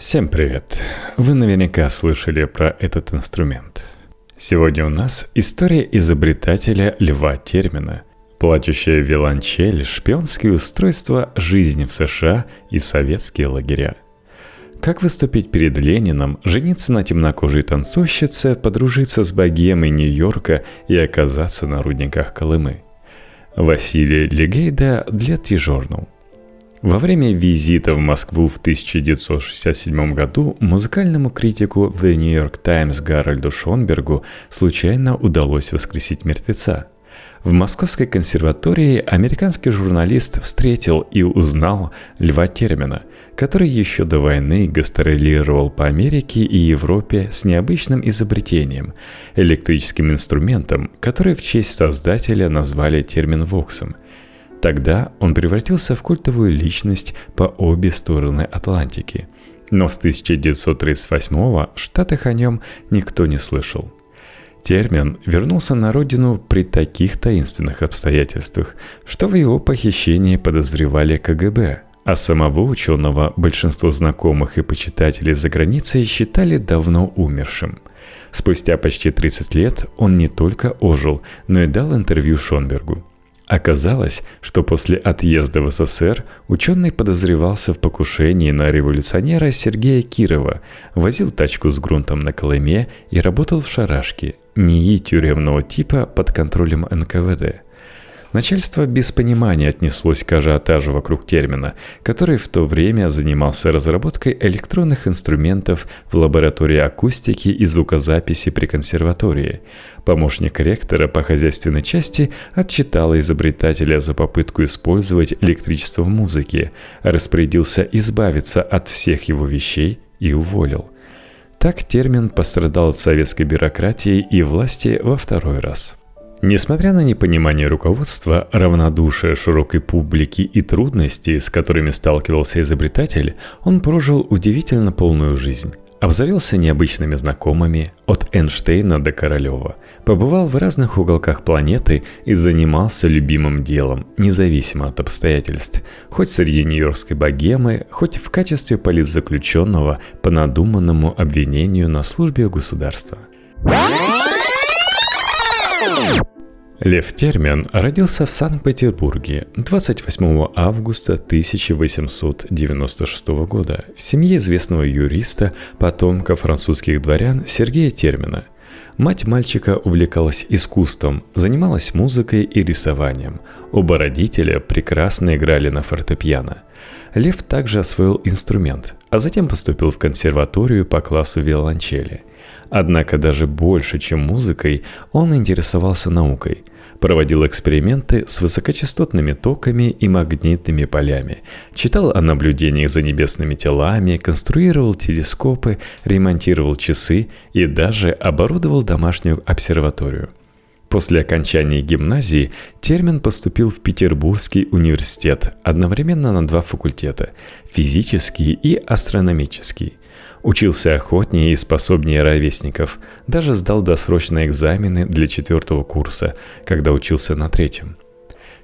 Всем привет! Вы наверняка слышали про этот инструмент. Сегодня у нас история изобретателя Льва Термина, плачущая виолончель, шпионские устройства, жизни в США и советские лагеря. Как выступить перед Лениным, жениться на темнокожей танцовщице, подружиться с богемой Нью-Йорка и оказаться на рудниках Колымы. Василий Легейда для T-Journal – во время визита в Москву в 1967 году музыкальному критику The New York Times Гарольду Шонбергу случайно удалось воскресить мертвеца. В Московской консерватории американский журналист встретил и узнал Льва Термина, который еще до войны гастролировал по Америке и Европе с необычным изобретением – электрическим инструментом, который в честь создателя назвали термин «воксом», Тогда он превратился в культовую личность по обе стороны Атлантики. Но с 1938-го в Штатах о нем никто не слышал. Термин вернулся на родину при таких таинственных обстоятельствах, что в его похищении подозревали КГБ, а самого ученого большинство знакомых и почитателей за границей считали давно умершим. Спустя почти 30 лет он не только ожил, но и дал интервью Шонбергу – Оказалось, что после отъезда в СССР ученый подозревался в покушении на революционера Сергея Кирова, возил тачку с грунтом на Колыме и работал в шарашке, НИИ тюремного типа под контролем НКВД – Начальство без понимания отнеслось к ажиотажу вокруг термина, который в то время занимался разработкой электронных инструментов в лаборатории акустики и звукозаписи при консерватории. Помощник ректора по хозяйственной части отчитал изобретателя за попытку использовать электричество в музыке, распорядился избавиться от всех его вещей и уволил. Так термин пострадал от советской бюрократии и власти во второй раз. Несмотря на непонимание руководства, равнодушие широкой публики и трудности, с которыми сталкивался изобретатель, он прожил удивительно полную жизнь. Обзавелся необычными знакомыми от Эйнштейна до Королева, побывал в разных уголках планеты и занимался любимым делом, независимо от обстоятельств, хоть среди нью-йоркской богемы, хоть в качестве политзаключенного по надуманному обвинению на службе государства. Лев Термин родился в Санкт-Петербурге 28 августа 1896 года в семье известного юриста, потомка французских дворян Сергея Термина. Мать мальчика увлекалась искусством, занималась музыкой и рисованием. Оба родителя прекрасно играли на фортепиано. Лев также освоил инструмент, а затем поступил в консерваторию по классу виолончели – Однако даже больше, чем музыкой, он интересовался наукой. Проводил эксперименты с высокочастотными токами и магнитными полями. Читал о наблюдениях за небесными телами, конструировал телескопы, ремонтировал часы и даже оборудовал домашнюю обсерваторию. После окончания гимназии Термин поступил в Петербургский университет одновременно на два факультета – физический и астрономический. Учился охотнее и способнее ровесников. Даже сдал досрочные экзамены для четвертого курса, когда учился на третьем.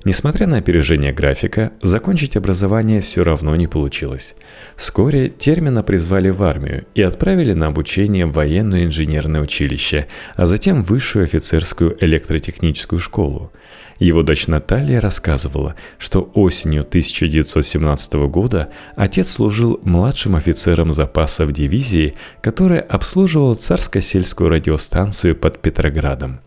Несмотря на опережение графика, закончить образование все равно не получилось. Вскоре термина призвали в армию и отправили на обучение в военное инженерное училище, а затем в высшую офицерскую электротехническую школу. Его дочь Наталья рассказывала, что осенью 1917 года отец служил младшим офицером запаса в дивизии, которая обслуживала царско-сельскую радиостанцию под Петроградом.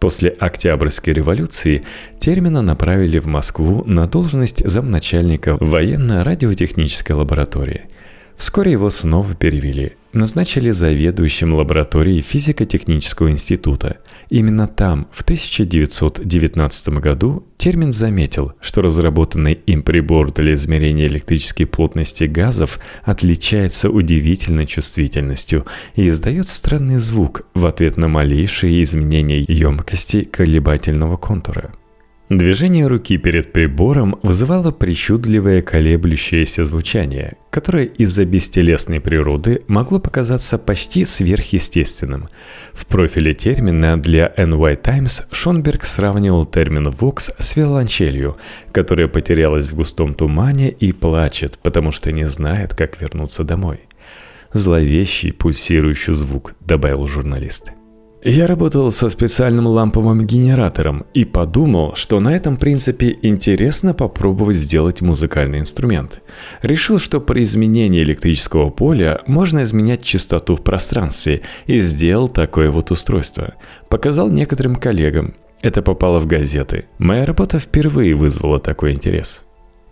После Октябрьской революции термина направили в Москву на должность замначальника военно-радиотехнической лаборатории. Вскоре его снова перевели – назначили заведующим лабораторией физико-технического института. Именно там, в 1919 году, термин заметил, что разработанный им прибор для измерения электрической плотности газов отличается удивительной чувствительностью и издает странный звук в ответ на малейшие изменения емкости колебательного контура. Движение руки перед прибором вызывало причудливое колеблющееся звучание, которое из-за бестелесной природы могло показаться почти сверхъестественным. В профиле термина для NY Times Шонберг сравнивал термин «вокс» с виолончелью, которая потерялась в густом тумане и плачет, потому что не знает, как вернуться домой. Зловещий пульсирующий звук, добавил журналист. Я работал со специальным ламповым генератором и подумал, что на этом принципе интересно попробовать сделать музыкальный инструмент. Решил, что при изменении электрического поля можно изменять частоту в пространстве и сделал такое вот устройство. Показал некоторым коллегам. Это попало в газеты. Моя работа впервые вызвала такой интерес.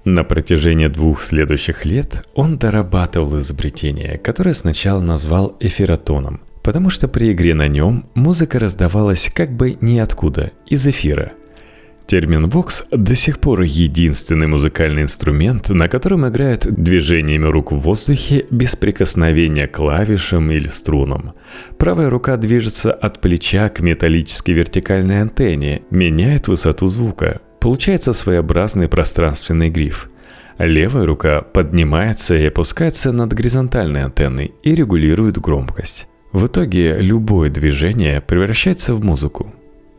На протяжении двух следующих лет он дорабатывал изобретение, которое сначала назвал эфиротоном потому что при игре на нем музыка раздавалась как бы ниоткуда, из эфира. Термин «вокс» до сих пор единственный музыкальный инструмент, на котором играют движениями рук в воздухе без прикосновения к клавишам или струнам. Правая рука движется от плеча к металлической вертикальной антенне, меняет высоту звука. Получается своеобразный пространственный гриф – Левая рука поднимается и опускается над горизонтальной антенной и регулирует громкость. В итоге любое движение превращается в музыку.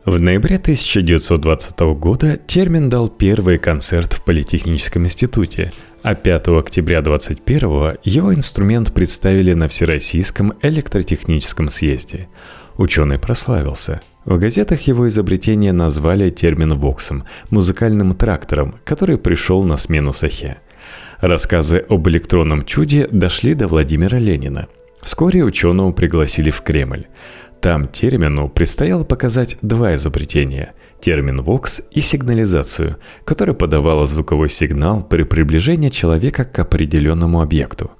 В ноябре 1920 года термин дал первый концерт в Политехническом институте, а 5 октября 21 его инструмент представили на Всероссийском электротехническом съезде. Ученый прославился. В газетах его изобретение назвали термин «воксом» – музыкальным трактором, который пришел на смену сахе. Рассказы об электронном чуде дошли до Владимира Ленина – Вскоре ученого пригласили в Кремль. Там термину предстояло показать два изобретения – термин «вокс» и сигнализацию, которая подавала звуковой сигнал при приближении человека к определенному объекту.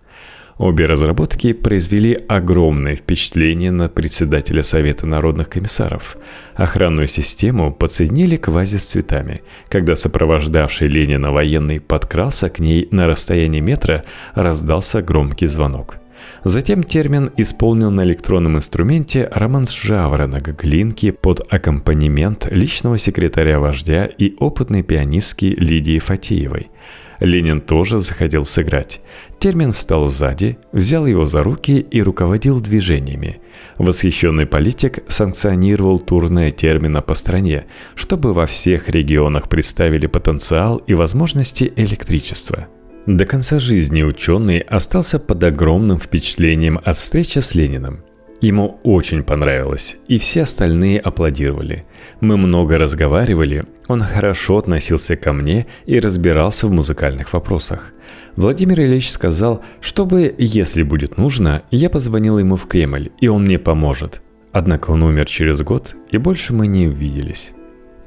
Обе разработки произвели огромное впечатление на председателя Совета народных комиссаров. Охранную систему подсоединили к вазе с цветами. Когда сопровождавший Ленина военный подкрался к ней на расстоянии метра, раздался громкий звонок – Затем термин исполнил на электронном инструменте романс жаворонок Глинки под аккомпанемент личного секретаря вождя и опытной пианистки Лидии Фатиевой. Ленин тоже захотел сыграть. Термин встал сзади, взял его за руки и руководил движениями. Восхищенный политик санкционировал турное термина по стране, чтобы во всех регионах представили потенциал и возможности электричества – до конца жизни ученый остался под огромным впечатлением от встречи с Лениным. Ему очень понравилось, и все остальные аплодировали. Мы много разговаривали, он хорошо относился ко мне и разбирался в музыкальных вопросах. Владимир Ильич сказал, чтобы, если будет нужно, я позвонил ему в Кремль, и он мне поможет. Однако он умер через год, и больше мы не увиделись.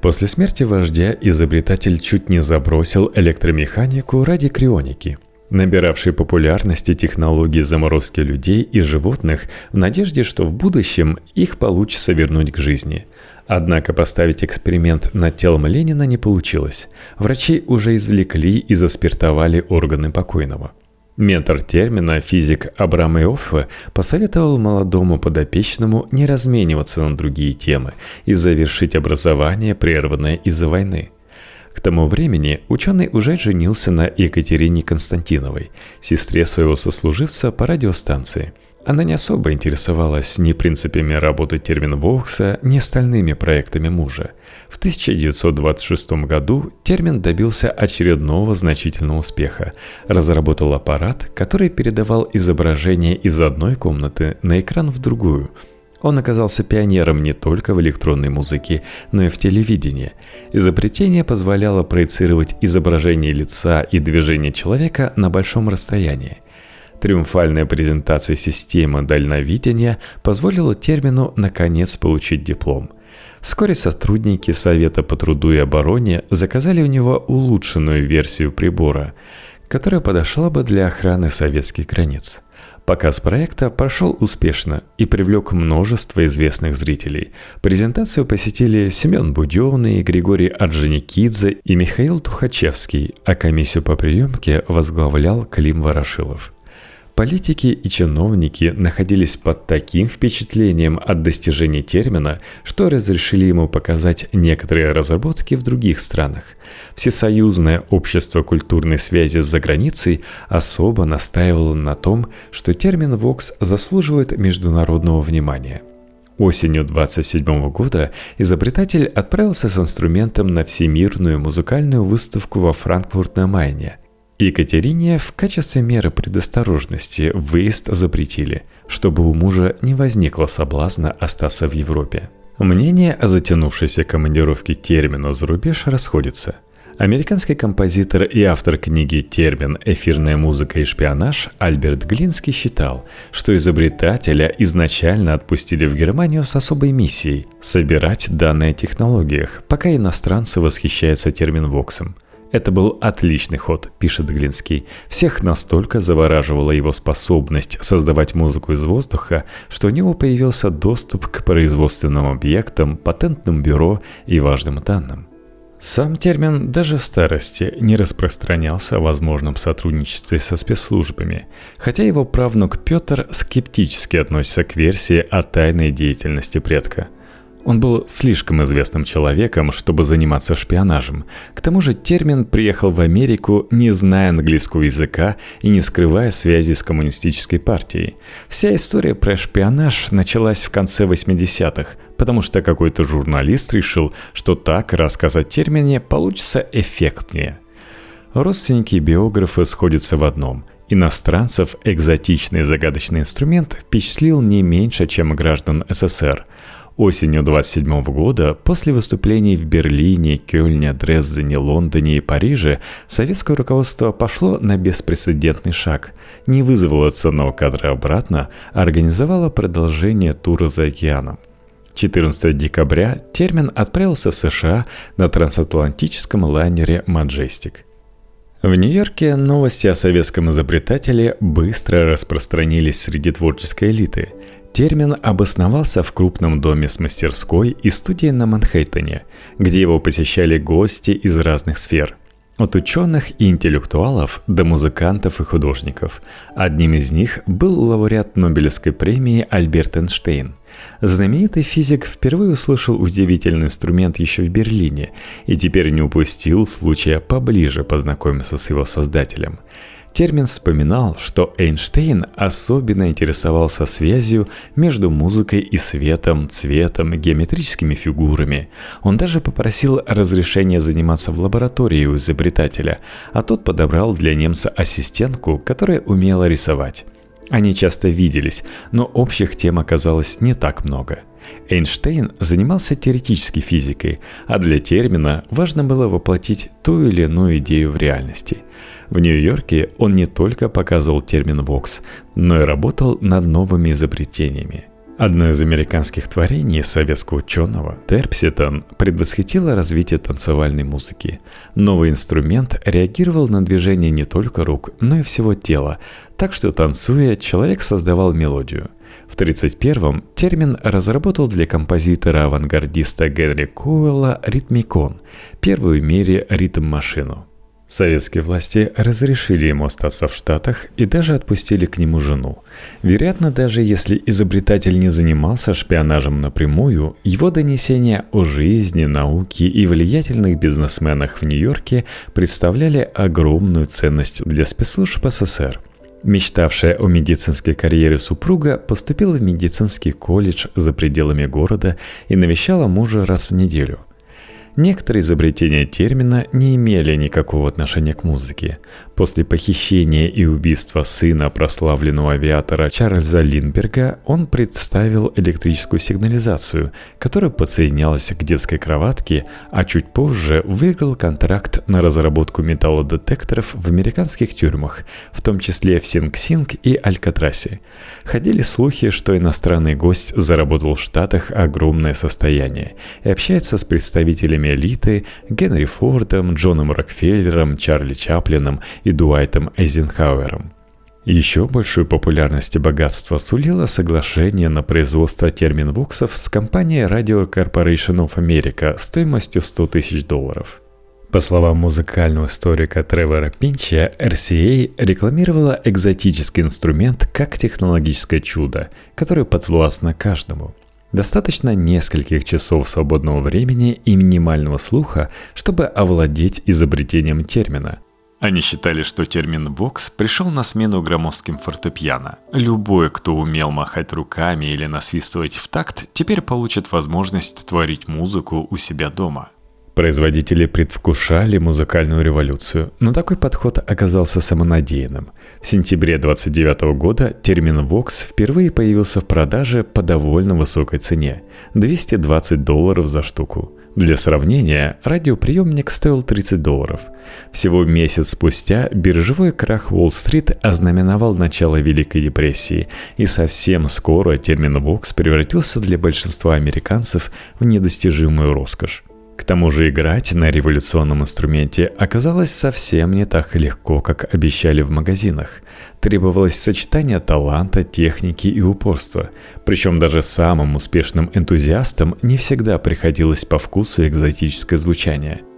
После смерти вождя изобретатель чуть не забросил электромеханику ради крионики, набиравшей популярности технологии заморозки людей и животных в надежде, что в будущем их получится вернуть к жизни. Однако поставить эксперимент над телом Ленина не получилось. Врачи уже извлекли и заспиртовали органы покойного – Ментор термина, физик Абрам Иоффе, посоветовал молодому подопечному не размениваться на другие темы и завершить образование, прерванное из-за войны. К тому времени ученый уже женился на Екатерине Константиновой, сестре своего сослуживца по радиостанции – она не особо интересовалась ни принципами работы термин Вокса, ни остальными проектами мужа. В 1926 году термин добился очередного значительного успеха. Разработал аппарат, который передавал изображение из одной комнаты на экран в другую. Он оказался пионером не только в электронной музыке, но и в телевидении. Изобретение позволяло проецировать изображение лица и движение человека на большом расстоянии – Триумфальная презентация системы дальновидения позволила термину наконец получить диплом. Вскоре сотрудники Совета по труду и обороне заказали у него улучшенную версию прибора, которая подошла бы для охраны советских границ. Показ проекта прошел успешно и привлек множество известных зрителей. Презентацию посетили Семен Буденный, Григорий Орджоникидзе и Михаил Тухачевский, а комиссию по приемке возглавлял Клим Ворошилов. Политики и чиновники находились под таким впечатлением от достижений термина, что разрешили ему показать некоторые разработки в других странах. Всесоюзное общество культурной связи за границей особо настаивало на том, что термин «вокс» заслуживает международного внимания – Осенью 27 года изобретатель отправился с инструментом на Всемирную музыкальную выставку во Франкфурт на Майне. Екатерине в качестве меры предосторожности выезд запретили, чтобы у мужа не возникло соблазна остаться в Европе. Мнение о затянувшейся командировке термина за рубеж расходится – Американский композитор и автор книги «Термин. Эфирная музыка и шпионаж» Альберт Глинский считал, что изобретателя изначально отпустили в Германию с особой миссией – собирать данные о технологиях, пока иностранцы восхищаются термин-воксом. Это был отличный ход, пишет Глинский. Всех настолько завораживала его способность создавать музыку из воздуха, что у него появился доступ к производственным объектам, патентным бюро и важным данным. Сам термин даже в старости не распространялся о возможном сотрудничестве со спецслужбами, хотя его правнук Петр скептически относится к версии о тайной деятельности предка – он был слишком известным человеком, чтобы заниматься шпионажем. К тому же термин приехал в Америку, не зная английского языка и не скрывая связи с коммунистической партией. Вся история про шпионаж началась в конце 80-х, потому что какой-то журналист решил, что так рассказать термине получится эффектнее. Родственники и биографы сходятся в одном – Иностранцев экзотичный загадочный инструмент впечатлил не меньше, чем граждан СССР – Осенью 27 года, после выступлений в Берлине, Кёльне, Дрездене, Лондоне и Париже, советское руководство пошло на беспрецедентный шаг. Не вызвало ценного кадра обратно, а организовало продолжение тура за океаном. 14 декабря термин отправился в США на трансатлантическом лайнере «Маджестик». В Нью-Йорке новости о советском изобретателе быстро распространились среди творческой элиты – Термин обосновался в крупном доме с мастерской и студией на Манхэттене, где его посещали гости из разных сфер. От ученых и интеллектуалов до музыкантов и художников. Одним из них был лауреат Нобелевской премии Альберт Эйнштейн. Знаменитый физик впервые услышал удивительный инструмент еще в Берлине и теперь не упустил случая поближе познакомиться с его создателем – Термин вспоминал, что Эйнштейн особенно интересовался связью между музыкой и светом, цветом, геометрическими фигурами. Он даже попросил разрешения заниматься в лаборатории у изобретателя, а тот подобрал для немца ассистентку, которая умела рисовать. Они часто виделись, но общих тем оказалось не так много – Эйнштейн занимался теоретической физикой, а для термина важно было воплотить ту или иную идею в реальности. В Нью-Йорке он не только показывал термин «вокс», но и работал над новыми изобретениями. Одно из американских творений советского ученого, Терпситон, предвосхитило развитие танцевальной музыки. Новый инструмент реагировал на движение не только рук, но и всего тела, так что танцуя, человек создавал мелодию – в 1931-м термин разработал для композитора-авангардиста Генри Коуэлла ритмикон, первую в мире ритм-машину. Советские власти разрешили ему остаться в Штатах и даже отпустили к нему жену. Вероятно, даже если изобретатель не занимался шпионажем напрямую, его донесения о жизни, науке и влиятельных бизнесменах в Нью-Йорке представляли огромную ценность для спецслужб СССР – Мечтавшая о медицинской карьере супруга поступила в медицинский колледж за пределами города и навещала мужа раз в неделю – Некоторые изобретения термина не имели никакого отношения к музыке. После похищения и убийства сына прославленного авиатора Чарльза Линдберга он представил электрическую сигнализацию, которая подсоединялась к детской кроватке, а чуть позже выиграл контракт на разработку металлодетекторов в американских тюрьмах, в том числе в Синг-Синг и Алькатрасе. Ходили слухи, что иностранный гость заработал в Штатах огромное состояние и общается с представителями представителями элиты Генри Фордом, Джоном Рокфеллером, Чарли Чаплином и Дуайтом Эйзенхауэром. Еще большую популярность и богатство сулило соглашение на производство терминвоксов с компанией Radio Corporation of America стоимостью 100 тысяч долларов. По словам музыкального историка Тревора Пинча, RCA рекламировала экзотический инструмент как технологическое чудо, которое подвластно каждому – Достаточно нескольких часов свободного времени и минимального слуха, чтобы овладеть изобретением термина. Они считали, что термин «вокс» пришел на смену громоздким фортепиано. Любой, кто умел махать руками или насвистывать в такт, теперь получит возможность творить музыку у себя дома – Производители предвкушали музыкальную революцию, но такой подход оказался самонадеянным. В сентябре 29 года термин Vox впервые появился в продаже по довольно высокой цене – 220 долларов за штуку. Для сравнения, радиоприемник стоил 30 долларов. Всего месяц спустя биржевой крах Уолл-стрит ознаменовал начало Великой депрессии, и совсем скоро термин Vox превратился для большинства американцев в недостижимую роскошь. К тому же играть на революционном инструменте оказалось совсем не так легко, как обещали в магазинах. Требовалось сочетание таланта, техники и упорства. Причем даже самым успешным энтузиастам не всегда приходилось по вкусу экзотическое звучание –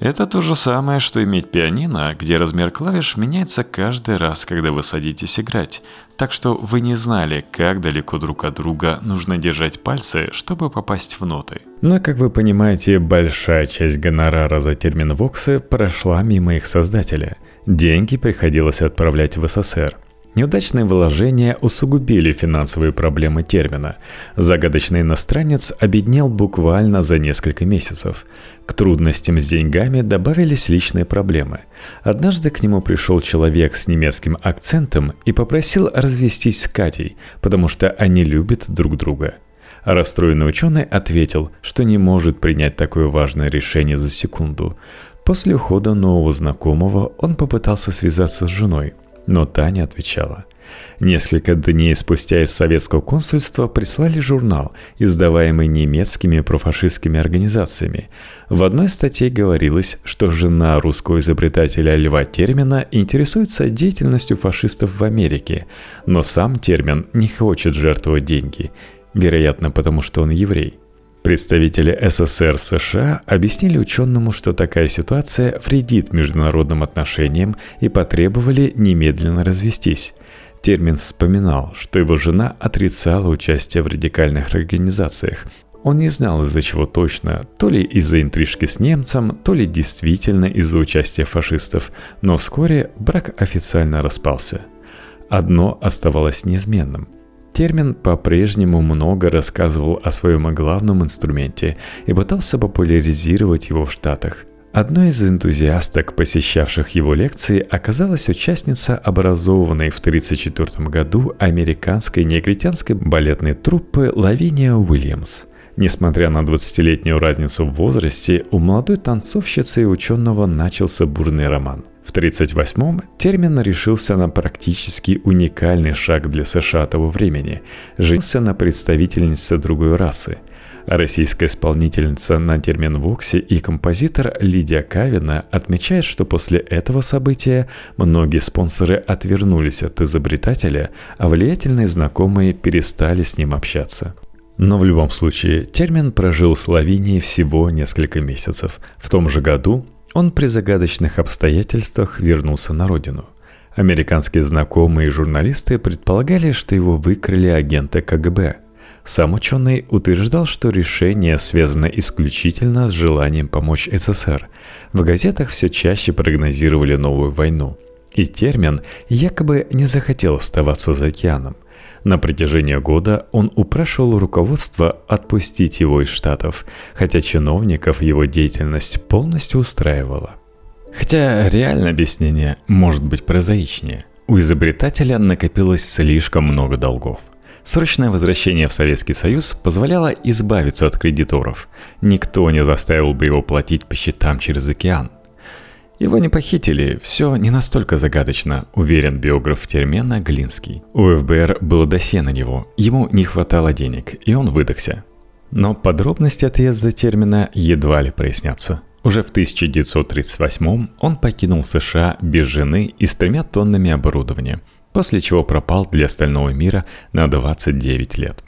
это то же самое, что иметь пианино, где размер клавиш меняется каждый раз, когда вы садитесь играть. Так что вы не знали, как далеко друг от друга нужно держать пальцы, чтобы попасть в ноты. Но, как вы понимаете, большая часть гонорара за термин «воксы» прошла мимо их создателя. Деньги приходилось отправлять в СССР – Неудачные вложения усугубили финансовые проблемы термина. Загадочный иностранец обеднел буквально за несколько месяцев. К трудностям с деньгами добавились личные проблемы. Однажды к нему пришел человек с немецким акцентом и попросил развестись с Катей, потому что они любят друг друга. расстроенный ученый ответил, что не может принять такое важное решение за секунду. После ухода нового знакомого он попытался связаться с женой – но та не отвечала. Несколько дней спустя из советского консульства прислали журнал, издаваемый немецкими профашистскими организациями. В одной статье говорилось, что жена русского изобретателя Льва Термина интересуется деятельностью фашистов в Америке, но сам Термин не хочет жертвовать деньги, вероятно, потому что он еврей. Представители СССР в США объяснили ученому, что такая ситуация вредит международным отношениям и потребовали немедленно развестись. Термин вспоминал, что его жена отрицала участие в радикальных организациях. Он не знал из-за чего точно, то ли из-за интрижки с немцем, то ли действительно из-за участия фашистов, но вскоре брак официально распался. Одно оставалось неизменным – Термин по-прежнему много рассказывал о своем главном инструменте и пытался популяризировать его в Штатах. Одной из энтузиасток, посещавших его лекции, оказалась участница образованной в 1934 году американской негритянской балетной труппы Лавиния Уильямс. Несмотря на 20-летнюю разницу в возрасте, у молодой танцовщицы и ученого начался бурный роман. В 1938-м термин решился на практически уникальный шаг для США того времени – женился на представительнице другой расы. Российская исполнительница на термин «вокси» и композитор Лидия Кавина отмечает, что после этого события многие спонсоры отвернулись от изобретателя, а влиятельные знакомые перестали с ним общаться. Но в любом случае, термин прожил в Словении всего несколько месяцев. В том же году он при загадочных обстоятельствах вернулся на родину. Американские знакомые и журналисты предполагали, что его выкрали агенты КГБ. Сам ученый утверждал, что решение связано исключительно с желанием помочь СССР. В газетах все чаще прогнозировали новую войну. И термин якобы не захотел оставаться за океаном – на протяжении года он упрашивал руководство отпустить его из Штатов, хотя чиновников его деятельность полностью устраивала. Хотя реальное объяснение может быть прозаичнее. У изобретателя накопилось слишком много долгов. Срочное возвращение в Советский Союз позволяло избавиться от кредиторов. Никто не заставил бы его платить по счетам через океан – его не похитили, все не настолько загадочно, уверен биограф Термена Глинский. У ФБР было досье на него, ему не хватало денег, и он выдохся. Но подробности отъезда Термина едва ли прояснятся. Уже в 1938 он покинул США без жены и с тремя тоннами оборудования, после чего пропал для остального мира на 29 лет.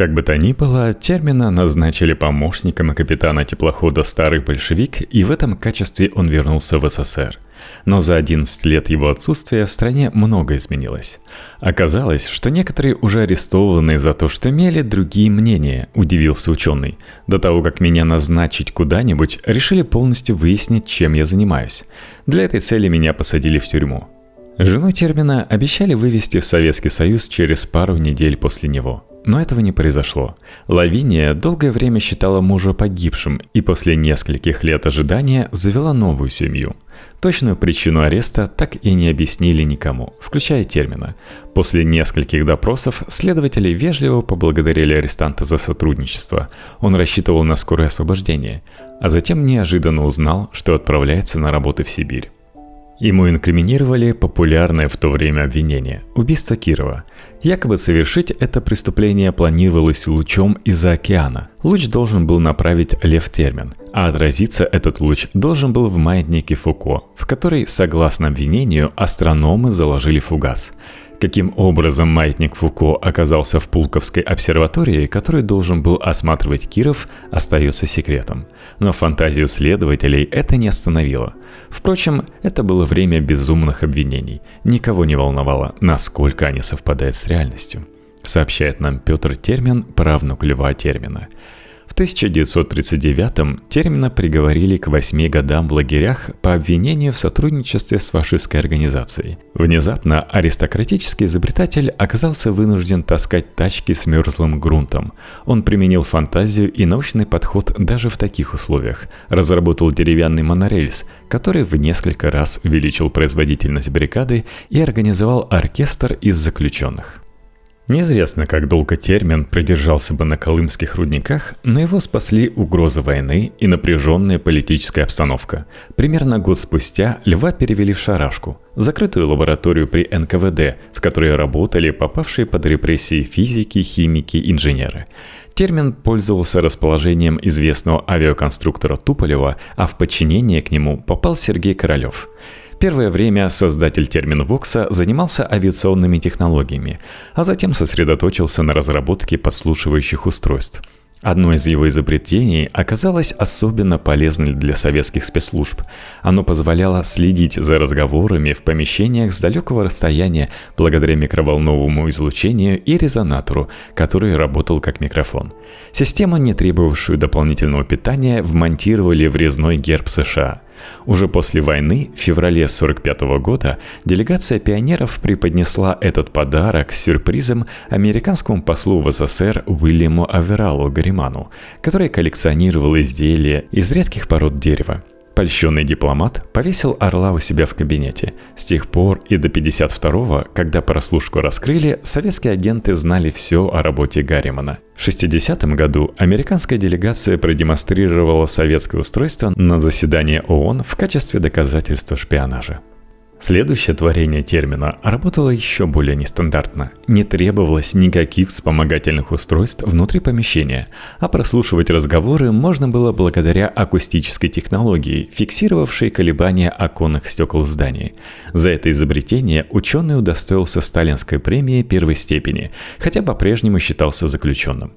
Как бы то ни было, термина назначили помощником капитана теплохода «Старый большевик», и в этом качестве он вернулся в СССР. Но за 11 лет его отсутствия в стране много изменилось. Оказалось, что некоторые уже арестованы за то, что имели другие мнения, удивился ученый. До того, как меня назначить куда-нибудь, решили полностью выяснить, чем я занимаюсь. Для этой цели меня посадили в тюрьму. Жену термина обещали вывести в Советский Союз через пару недель после него – Но этого не произошло. Лавиния долгое время считала мужа погибшим и после нескольких лет ожидания завела новую семью. Точную причину ареста так и не объяснили никому, включая термина. После нескольких допросов следователи вежливо поблагодарили арестанта за сотрудничество. Он рассчитывал на скорое освобождение, а затем неожиданно узнал, что отправляется на работу в Сибирь. Ему инкриминировали популярное в то время обвинение – убийство Кирова. Якобы совершить это преступление планировалось лучом из-за океана. Луч должен был направить лев термин, а отразиться этот луч должен был в маятнике Фуко, в который, согласно обвинению, астрономы заложили фугас. Каким образом маятник Фуко оказался в Пулковской обсерватории, который должен был осматривать Киров, остается секретом. Но фантазию следователей это не остановило. Впрочем, это было время безумных обвинений. Никого не волновало, насколько они совпадают с реальностью. Сообщает нам Петр Термин, правнук Льва Термина. В 1939-м Термина приговорили к восьми годам в лагерях по обвинению в сотрудничестве с фашистской организацией. Внезапно аристократический изобретатель оказался вынужден таскать тачки с мерзлым грунтом. Он применил фантазию и научный подход даже в таких условиях. Разработал деревянный монорельс, который в несколько раз увеличил производительность бригады и организовал оркестр из заключенных. Неизвестно, как долго термин продержался бы на колымских рудниках, но его спасли угроза войны и напряженная политическая обстановка. Примерно год спустя Льва перевели в Шарашку, закрытую лабораторию при НКВД, в которой работали попавшие под репрессии физики, химики, инженеры. Термин пользовался расположением известного авиаконструктора Туполева, а в подчинение к нему попал Сергей Королев – Первое время создатель термина Вокса занимался авиационными технологиями, а затем сосредоточился на разработке подслушивающих устройств – Одно из его изобретений оказалось особенно полезным для советских спецслужб. Оно позволяло следить за разговорами в помещениях с далекого расстояния благодаря микроволновому излучению и резонатору, который работал как микрофон. Систему, не требовавшую дополнительного питания, вмонтировали в резной герб США – уже после войны, в феврале 1945 года, делегация пионеров преподнесла этот подарок с сюрпризом американскому послу в СССР Уильяму Авералу Гариману, который коллекционировал изделия из редких пород дерева. Польщенный дипломат повесил орла у себя в кабинете. С тех пор и до 52-го, когда прослушку раскрыли, советские агенты знали все о работе Гарримана. В 60-м году американская делегация продемонстрировала советское устройство на заседании ООН в качестве доказательства шпионажа. Следующее творение термина работало еще более нестандартно. Не требовалось никаких вспомогательных устройств внутри помещения, а прослушивать разговоры можно было благодаря акустической технологии, фиксировавшей колебания оконных стекол зданий. За это изобретение ученый удостоился сталинской премии первой степени, хотя по-прежнему считался заключенным.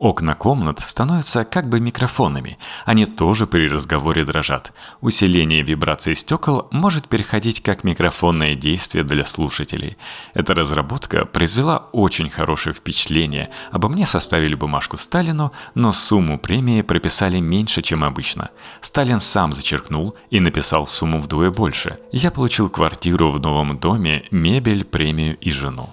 Окна комнат становятся как бы микрофонами. Они тоже при разговоре дрожат. Усиление вибрации стекол может переходить как микрофонное действие для слушателей. Эта разработка произвела очень хорошее впечатление. Обо мне составили бумажку Сталину, но сумму премии прописали меньше, чем обычно. Сталин сам зачеркнул и написал сумму вдвое больше. Я получил квартиру в новом доме, мебель, премию и жену.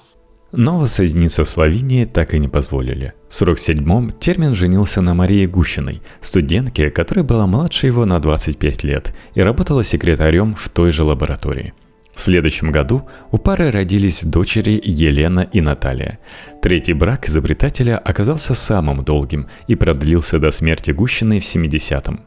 Но воссоединиться с Словенией так и не позволили. В 47-м термин женился на Марии Гущиной, студентке, которая была младше его на 25 лет и работала секретарем в той же лаборатории. В следующем году у пары родились дочери Елена и Наталья. Третий брак изобретателя оказался самым долгим и продлился до смерти Гущиной в 70-м.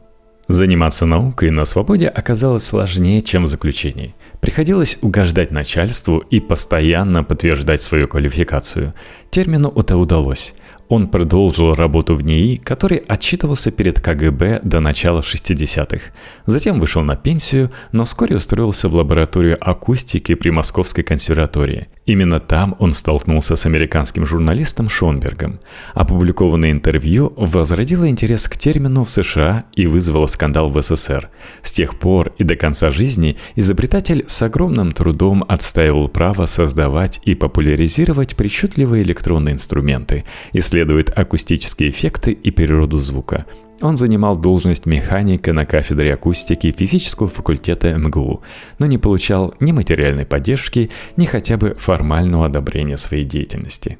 Заниматься наукой на свободе оказалось сложнее, чем в заключении. Приходилось угождать начальству и постоянно подтверждать свою квалификацию. Термину это удалось. Он продолжил работу в НИИ, который отчитывался перед КГБ до начала 60-х. Затем вышел на пенсию, но вскоре устроился в лабораторию акустики при Московской консерватории. Именно там он столкнулся с американским журналистом Шонбергом. Опубликованное интервью возродило интерес к термину в США и вызвало скандал в СССР. С тех пор и до конца жизни изобретатель с огромным трудом отстаивал право создавать и популяризировать причудливые электронные инструменты, исследует акустические эффекты и природу звука – он занимал должность механика на кафедре акустики физического факультета МГУ, но не получал ни материальной поддержки, ни хотя бы формального одобрения своей деятельности.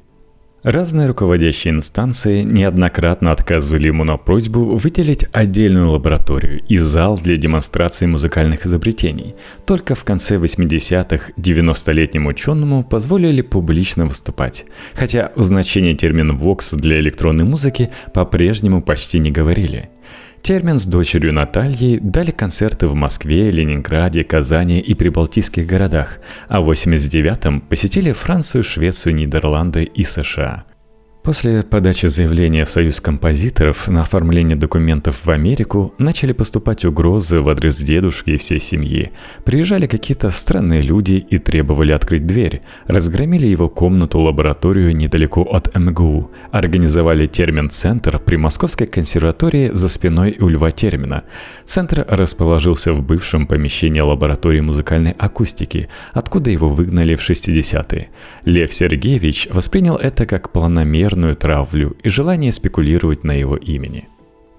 Разные руководящие инстанции неоднократно отказывали ему на просьбу выделить отдельную лабораторию и зал для демонстрации музыкальных изобретений. Только в конце 80-х 90-летнему ученому позволили публично выступать. Хотя о значении термина «вокс» для электронной музыки по-прежнему почти не говорили. Термин с дочерью Натальей дали концерты в Москве, Ленинграде, Казани и прибалтийских городах, а в 89-м посетили Францию, Швецию, Нидерланды и США – После подачи заявления в Союз композиторов на оформление документов в Америку начали поступать угрозы в адрес дедушки и всей семьи. Приезжали какие-то странные люди и требовали открыть дверь. Разгромили его комнату-лабораторию недалеко от МГУ. Организовали термин-центр при Московской консерватории за спиной у Льва Термина. Центр расположился в бывшем помещении лаборатории музыкальной акустики, откуда его выгнали в 60-е. Лев Сергеевич воспринял это как планомер чрезмерную травлю и желание спекулировать на его имени.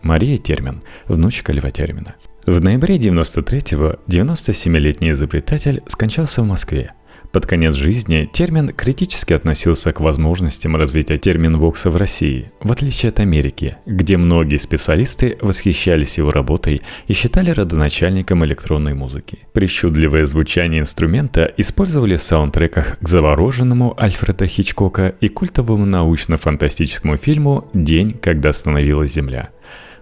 Мария Термин, внучка Льва Термина. В ноябре 93-го 97-летний изобретатель скончался в Москве – под конец жизни термин критически относился к возможностям развития термин Вокса в России, в отличие от Америки, где многие специалисты восхищались его работой и считали родоначальником электронной музыки. Причудливое звучание инструмента использовали в саундтреках к завороженному Альфреда Хичкока и культовому научно-фантастическому фильму «День, когда остановилась Земля».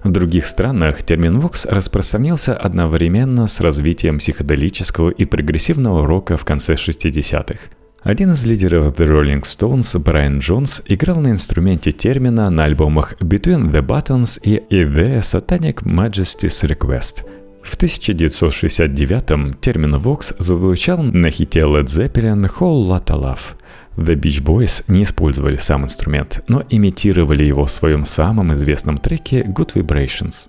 В других странах термин «вокс» распространился одновременно с развитием психоделического и прогрессивного рока в конце 60-х. Один из лидеров The Rolling Stones, Брайан Джонс, играл на инструменте термина на альбомах Between the Buttons и The Satanic Majesty's Request. В 1969-м термин «вокс» зазвучал на хите Led Zeppelin «Whole Lotta Love». The Beach Boys не использовали сам инструмент, но имитировали его в своем самом известном треке Good Vibrations.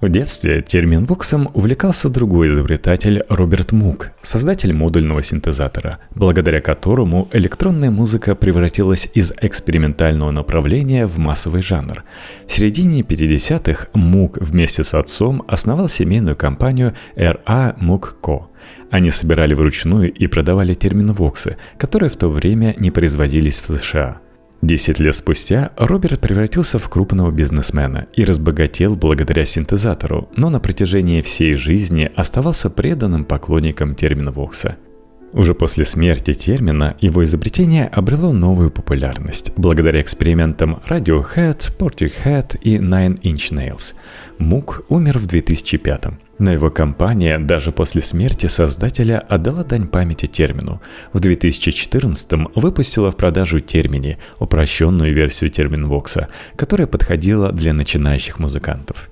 В детстве термин воксом увлекался другой изобретатель Роберт Мук, создатель модульного синтезатора, благодаря которому электронная музыка превратилась из экспериментального направления в массовый жанр. В середине 50-х Мук вместе с отцом основал семейную компанию RA Moog Co. Они собирали вручную и продавали термин-воксы, которые в то время не производились в США. Десять лет спустя Роберт превратился в крупного бизнесмена и разбогател благодаря синтезатору, но на протяжении всей жизни оставался преданным поклонником термина Вокса – уже после смерти термина его изобретение обрело новую популярность благодаря экспериментам Radiohead, Portishead и Nine Inch Nails. Мук умер в 2005 но его компания даже после смерти создателя отдала дань памяти термину. В 2014 выпустила в продажу термини, упрощенную версию терминвокса, которая подходила для начинающих музыкантов.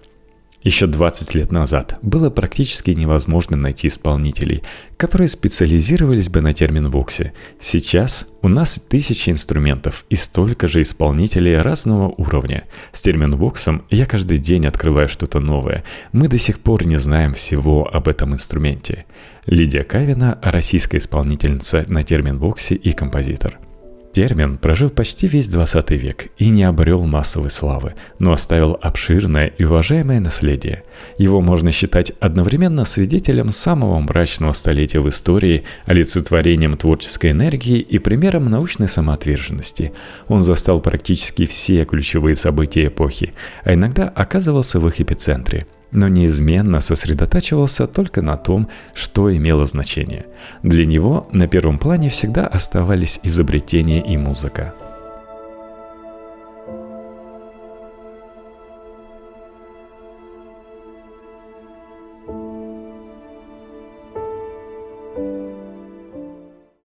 Еще 20 лет назад было практически невозможно найти исполнителей, которые специализировались бы на термин воксе. Сейчас у нас тысячи инструментов и столько же исполнителей разного уровня. С термин воксом я каждый день открываю что-то новое. Мы до сих пор не знаем всего об этом инструменте. Лидия Кавина – российская исполнительница на термин воксе и композитор – Термин прожил почти весь 20 век и не обрел массовой славы, но оставил обширное и уважаемое наследие. Его можно считать одновременно свидетелем самого мрачного столетия в истории, олицетворением творческой энергии и примером научной самоотверженности. Он застал практически все ключевые события эпохи, а иногда оказывался в их эпицентре – но неизменно сосредотачивался только на том, что имело значение. Для него на первом плане всегда оставались изобретения и музыка.